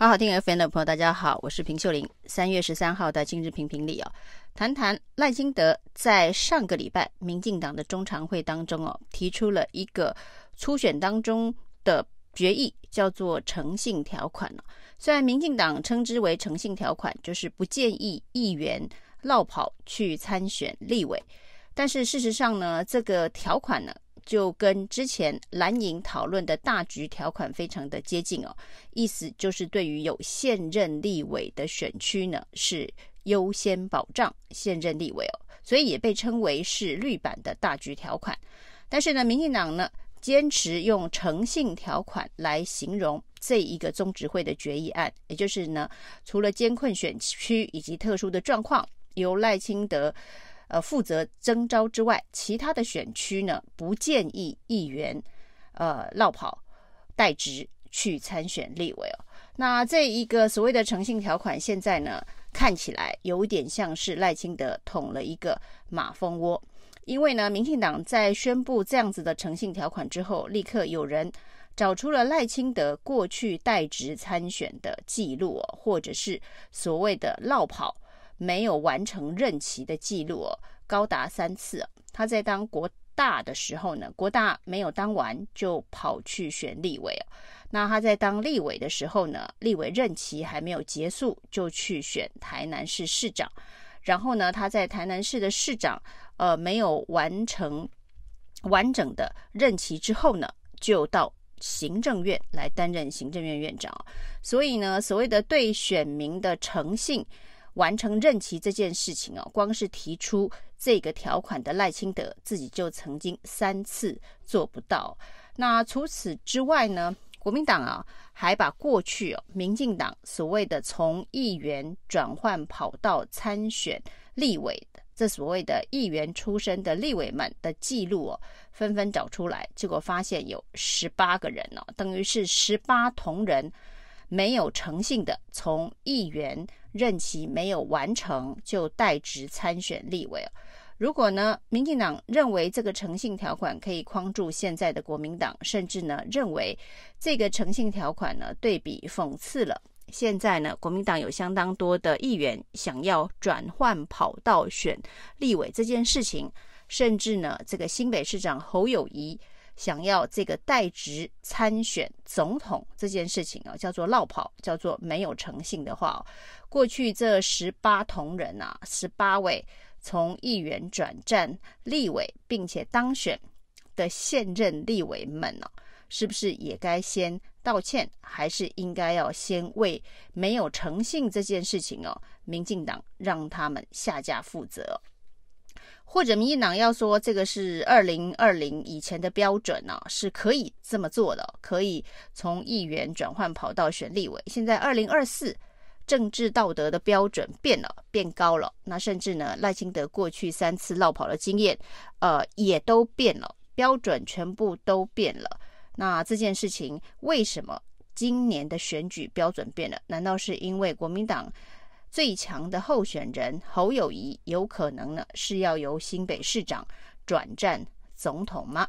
好好听 FM 的朋友，大家好，我是平秀玲。三月十三号的今日评评理哦，谈谈赖金德在上个礼拜民进党的中常会当中哦，提出了一个初选当中的决议，叫做诚信条款哦。虽然民进党称之为诚信条款，就是不建议议员落跑去参选立委，但是事实上呢，这个条款呢，就跟之前蓝营讨论的大局条款非常的接近哦，意思就是对于有现任立委的选区呢，是优先保障现任立委哦，所以也被称为是绿版的大局条款。但是呢，民进党呢坚持用诚信条款来形容这一个中执会的决议案，也就是呢，除了艰困选区以及特殊的状况，由赖清德。呃，负责征召之外，其他的选区呢，不建议议员呃落跑代职去参选立委哦。那这一个所谓的诚信条款，现在呢看起来有点像是赖清德捅了一个马蜂窝，因为呢，民进党在宣布这样子的诚信条款之后，立刻有人找出了赖清德过去代职参选的记录哦，或者是所谓的落跑。没有完成任期的记录哦，高达三次。他在当国大的时候呢，国大没有当完就跑去选立委。那他在当立委的时候呢，立委任期还没有结束就去选台南市市长。然后呢，他在台南市的市长呃没有完成完整的任期之后呢，就到行政院来担任行政院院长。所以呢，所谓的对选民的诚信。完成任期这件事情哦，光是提出这个条款的赖清德自己就曾经三次做不到。那除此之外呢，国民党啊还把过去民进党所谓的从议员转换跑道参选立委的这所谓的议员出身的立委们的记录哦，纷纷找出来，结果发现有十八个人哦，等于是十八同仁。没有诚信的，从议员任期没有完成就代职参选立委。如果呢，民进党认为这个诚信条款可以框住现在的国民党，甚至呢认为这个诚信条款呢对比讽刺了现在呢国民党有相当多的议员想要转换跑道选立委这件事情，甚至呢这个新北市长侯友宜。想要这个代职参选总统这件事情啊，叫做落跑，叫做没有诚信的话，过去这十八同仁啊，十八位从议员转战立委并且当选的现任立委们呢，是不是也该先道歉，还是应该要先为没有诚信这件事情哦，民进党让他们下架负责？或者民进党要说这个是二零二零以前的标准呢、啊，是可以这么做的，可以从议员转换跑道选立委。现在二零二四政治道德的标准变了，变高了。那甚至呢，赖清德过去三次落跑的经验，呃，也都变了，标准全部都变了。那这件事情为什么今年的选举标准变了？难道是因为国民党？最强的候选人侯友谊有可能呢是要由新北市长转战总统吗？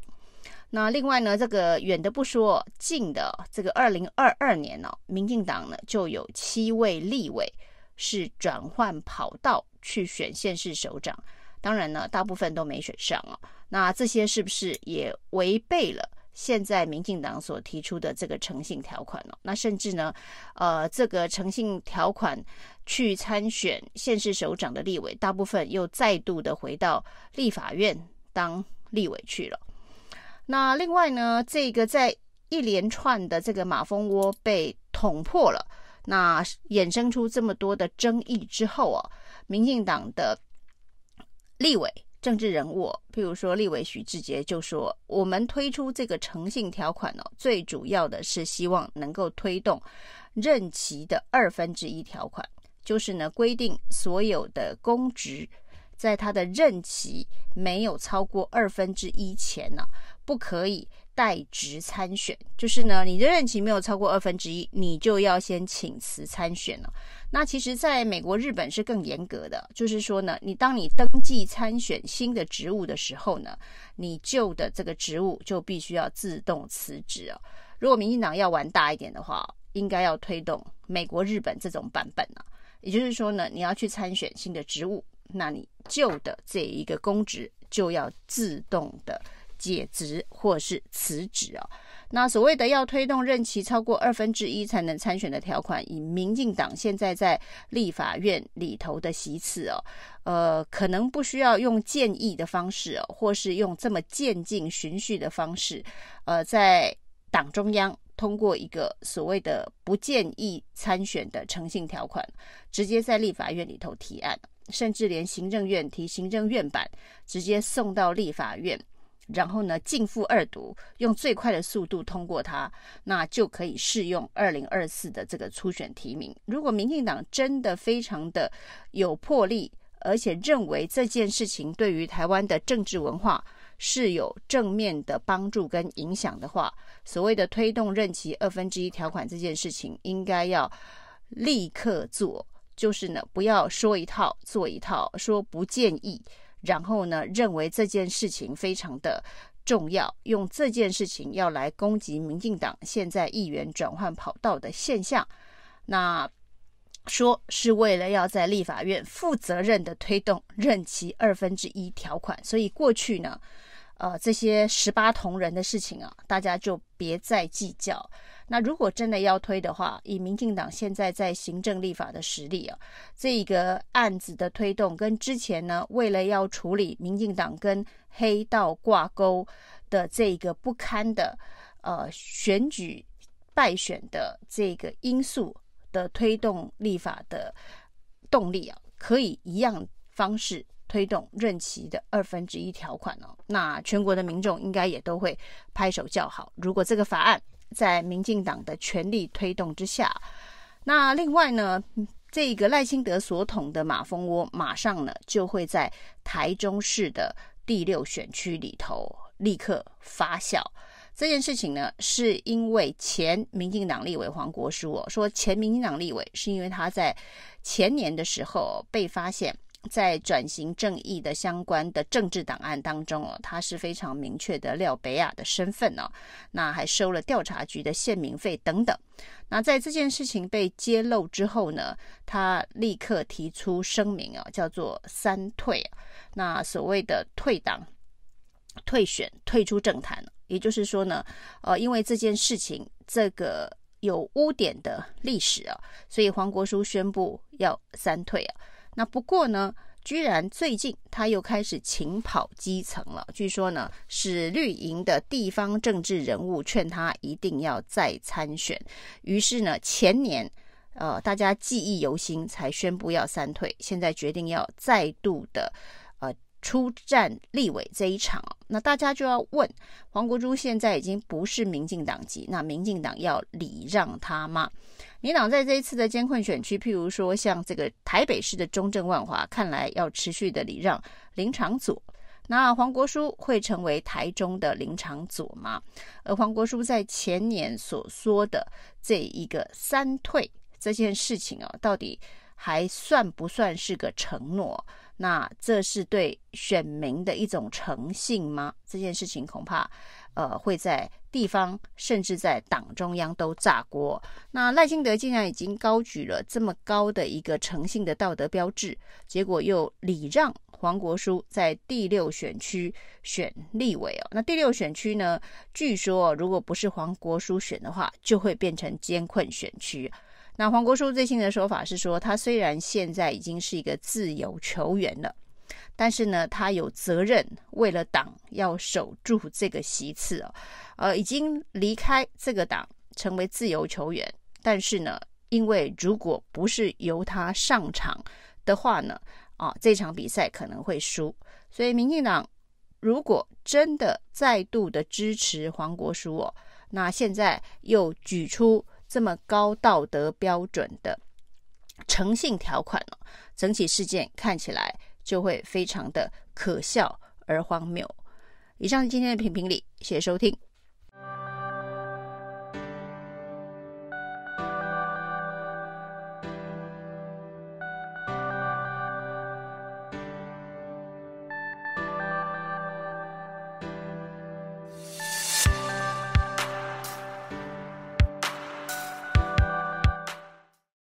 那另外呢，这个远的不说，近的这个二零二二年呢、哦，民进党呢就有七位立委是转换跑道去选县市首长，当然呢，大部分都没选上、哦。那这些是不是也违背了？现在民进党所提出的这个诚信条款哦，那甚至呢，呃，这个诚信条款去参选县市首长的立委，大部分又再度的回到立法院当立委去了。那另外呢，这个在一连串的这个马蜂窝被捅破了，那衍生出这么多的争议之后啊，民进党的立委。政治人物，譬如说立委许志杰就说：“我们推出这个诚信条款哦，最主要的是希望能够推动任期的二分之一条款，就是呢规定所有的公职在他的任期没有超过二分之一前呢，不可以。”代职参选，就是呢，你的任期没有超过二分之一，你就要先请辞参选了。那其实，在美国、日本是更严格的，就是说呢，你当你登记参选新的职务的时候呢，你旧的这个职务就必须要自动辞职哦。如果民进党要玩大一点的话，应该要推动美国、日本这种版本啊。也就是说呢，你要去参选新的职务，那你旧的这一个公职就要自动的解职或是辞职啊。那所谓的要推动任期超过二分之一才能参选的条款，以民进党现在在立法院里头的席次哦，呃，可能不需要用建议的方式哦，或是用这么渐进循序的方式，呃，在党中央通过一个所谓的不建议参选的诚信条款，直接在立法院里头提案，甚至连行政院提行政院版，直接送到立法院。然后呢，径付二读，用最快的速度通过它，那就可以适用二零二四的这个初选提名。如果民进党真的非常的有魄力，而且认为这件事情对于台湾的政治文化是有正面的帮助跟影响的话，所谓的推动任期二分之一条款这件事情，应该要立刻做，就是呢，不要说一套做一套，说不建议。然后呢，认为这件事情非常的重要，用这件事情要来攻击民进党现在议员转换跑道的现象，那说是为了要在立法院负责任的推动任期二分之一条款，所以过去呢，呃，这些十八铜人的事情啊，大家就别再计较。那如果真的要推的话，以民进党现在在行政立法的实力啊，这一个案子的推动跟之前呢，为了要处理民进党跟黑道挂钩的这个不堪的呃选举败选的这个因素的推动立法的动力啊，可以一样方式推动任期的二分之一条款哦，那全国的民众应该也都会拍手叫好。如果这个法案，在民进党的全力推动之下，那另外呢，这个赖清德所捅的马蜂窝，马上呢就会在台中市的第六选区里头立刻发酵。这件事情呢，是因为前民进党立委黄国书哦，说前民进党立委是因为他在前年的时候被发现。在转型正义的相关的政治档案当中哦，他是非常明确的廖北亚的身份哦，那还收了调查局的宪民费等等。那在这件事情被揭露之后呢，他立刻提出声明啊，叫做三退。那所谓的退党、退选、退出政坛，也就是说呢，呃，因为这件事情这个有污点的历史啊，所以黄国书宣布要三退啊。那不过呢，居然最近他又开始勤跑基层了。据说呢，是绿营的地方政治人物劝他一定要再参选。于是呢，前年呃大家记忆犹新，才宣布要三退。现在决定要再度的出战立委这一场。那大家就要问，黄国珠现在已经不是民进党籍，那民进党要礼让他吗？民党在这一次的艰困选区，譬如说像这个台北市的中正万华，看来要持续的礼让林昶佐。那黄国书会成为台中的林昶佐吗？而黄国书在前年所说的这一个三退这件事情啊，到底还算不算是个承诺？那这是对选民的一种诚信吗？这件事情恐怕。呃，会在地方，甚至在党中央都炸锅。那赖清德竟然已经高举了这么高的一个诚信的道德标志，结果又礼让黄国书在第六选区选立委哦。那第六选区呢，据说如果不是黄国书选的话，就会变成艰困选区。那黄国书最新的说法是说，他虽然现在已经是一个自由球员了。但是呢，他有责任为了党要守住这个席次哦，呃，已经离开这个党成为自由球员。但是呢，因为如果不是由他上场的话呢，啊，这场比赛可能会输。所以，民进党如果真的再度的支持黄国书哦，那现在又举出这么高道德标准的诚信条款哦，整起事件看起来。就会非常的可笑而荒谬。以上是今天的评评理，谢谢收听。